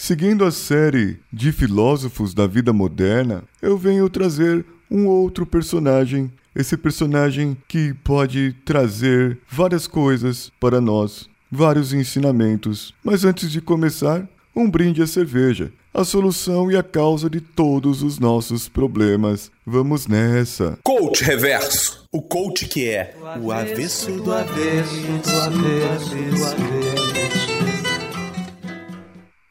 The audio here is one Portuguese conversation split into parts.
Seguindo a série de filósofos da vida moderna, eu venho trazer um outro personagem. Esse personagem que pode trazer várias coisas para nós, vários ensinamentos. Mas antes de começar, um brinde à cerveja, a solução e a causa de todos os nossos problemas. Vamos nessa. Coach Reverso, o coach que é o avesso do avesso do avesso do avesso.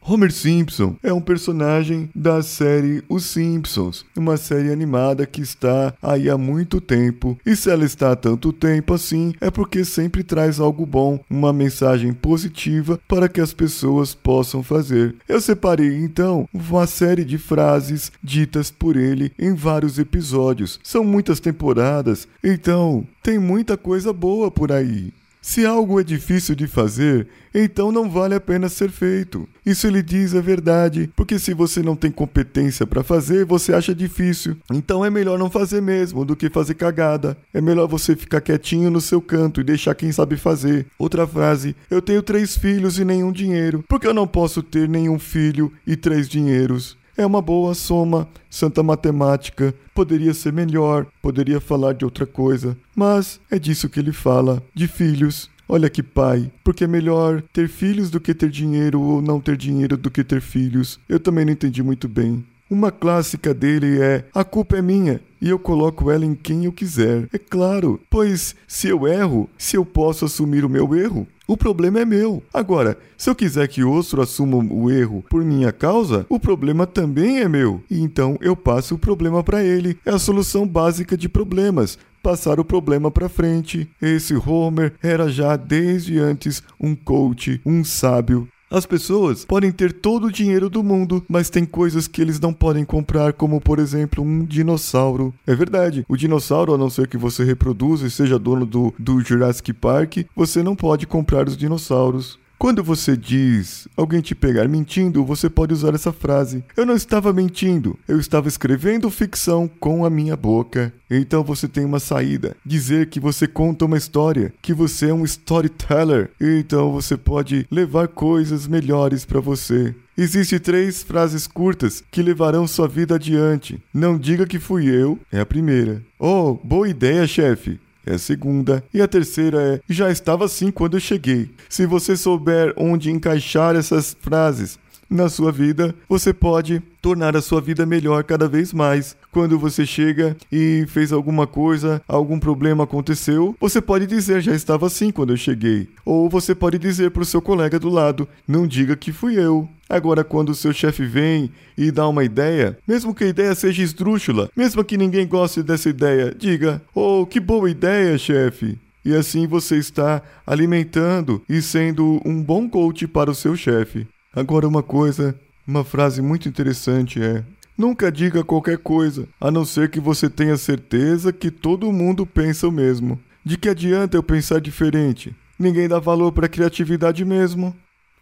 Homer Simpson é um personagem da série Os Simpsons, uma série animada que está aí há muito tempo. E se ela está há tanto tempo assim, é porque sempre traz algo bom, uma mensagem positiva para que as pessoas possam fazer. Eu separei então uma série de frases ditas por ele em vários episódios. São muitas temporadas, então tem muita coisa boa por aí. Se algo é difícil de fazer, então não vale a pena ser feito. Isso ele diz a verdade, porque se você não tem competência para fazer, você acha difícil. Então é melhor não fazer mesmo do que fazer cagada. É melhor você ficar quietinho no seu canto e deixar quem sabe fazer. Outra frase: Eu tenho três filhos e nenhum dinheiro. Por que eu não posso ter nenhum filho e três dinheiros? É uma boa soma, santa matemática. Poderia ser melhor, poderia falar de outra coisa, mas é disso que ele fala, de filhos. Olha que pai, porque é melhor ter filhos do que ter dinheiro ou não ter dinheiro do que ter filhos. Eu também não entendi muito bem. Uma clássica dele é: A culpa é minha e eu coloco ela em quem eu quiser. É claro, pois se eu erro, se eu posso assumir o meu erro, o problema é meu. Agora, se eu quiser que outro assuma o erro por minha causa, o problema também é meu. E então eu passo o problema para ele. É a solução básica de problemas. Passar o problema para frente. Esse Homer era já desde antes um coach, um sábio as pessoas podem ter todo o dinheiro do mundo, mas tem coisas que eles não podem comprar, como por exemplo um dinossauro. É verdade, o dinossauro, a não ser que você reproduza e seja dono do, do Jurassic Park, você não pode comprar os dinossauros. Quando você diz alguém te pegar mentindo, você pode usar essa frase: Eu não estava mentindo, eu estava escrevendo ficção com a minha boca. Então você tem uma saída: dizer que você conta uma história, que você é um storyteller. Então você pode levar coisas melhores para você. Existem três frases curtas que levarão sua vida adiante. Não diga que fui eu, é a primeira. Oh, boa ideia, chefe é a segunda. E a terceira é: já estava assim quando eu cheguei. Se você souber onde encaixar essas frases na sua vida, você pode tornar a sua vida melhor cada vez mais. Quando você chega e fez alguma coisa, algum problema aconteceu, você pode dizer já estava assim quando eu cheguei. Ou você pode dizer para o seu colega do lado: não diga que fui eu. Agora, quando o seu chefe vem e dá uma ideia, mesmo que a ideia seja esdrúxula, mesmo que ninguém goste dessa ideia, diga: Oh, que boa ideia, chefe! E assim você está alimentando e sendo um bom coach para o seu chefe. Agora, uma coisa, uma frase muito interessante é: Nunca diga qualquer coisa, a não ser que você tenha certeza que todo mundo pensa o mesmo. De que adianta eu pensar diferente? Ninguém dá valor para a criatividade mesmo.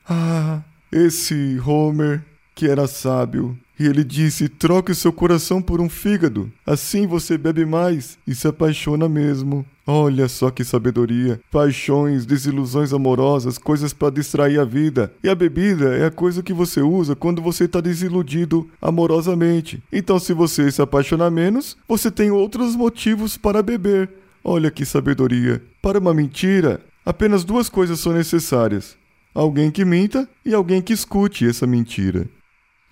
Ah, esse Homer, que era sábio, e ele disse: troque seu coração por um fígado, assim você bebe mais e se apaixona mesmo. Olha só que sabedoria! Paixões, desilusões amorosas, coisas para distrair a vida. E a bebida é a coisa que você usa quando você está desiludido amorosamente. Então, se você se apaixonar menos, você tem outros motivos para beber. Olha que sabedoria! Para uma mentira, apenas duas coisas são necessárias: alguém que minta e alguém que escute essa mentira.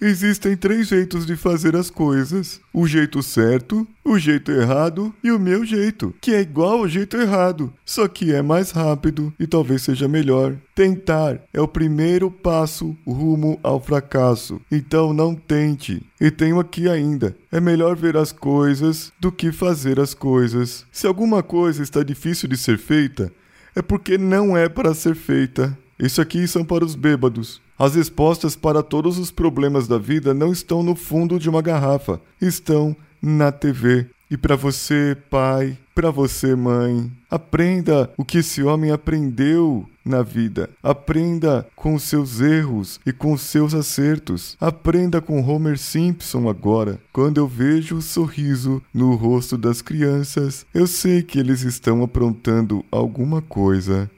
Existem três jeitos de fazer as coisas: o jeito certo, o jeito errado e o meu jeito, que é igual ao jeito errado, só que é mais rápido e talvez seja melhor. Tentar é o primeiro passo rumo ao fracasso, então não tente. E tenho aqui ainda: é melhor ver as coisas do que fazer as coisas. Se alguma coisa está difícil de ser feita, é porque não é para ser feita. Isso aqui são para os bêbados. As respostas para todos os problemas da vida não estão no fundo de uma garrafa, estão na TV. E para você, pai, para você, mãe, aprenda o que esse homem aprendeu na vida. Aprenda com os seus erros e com os seus acertos. Aprenda com Homer Simpson agora. Quando eu vejo o sorriso no rosto das crianças, eu sei que eles estão aprontando alguma coisa.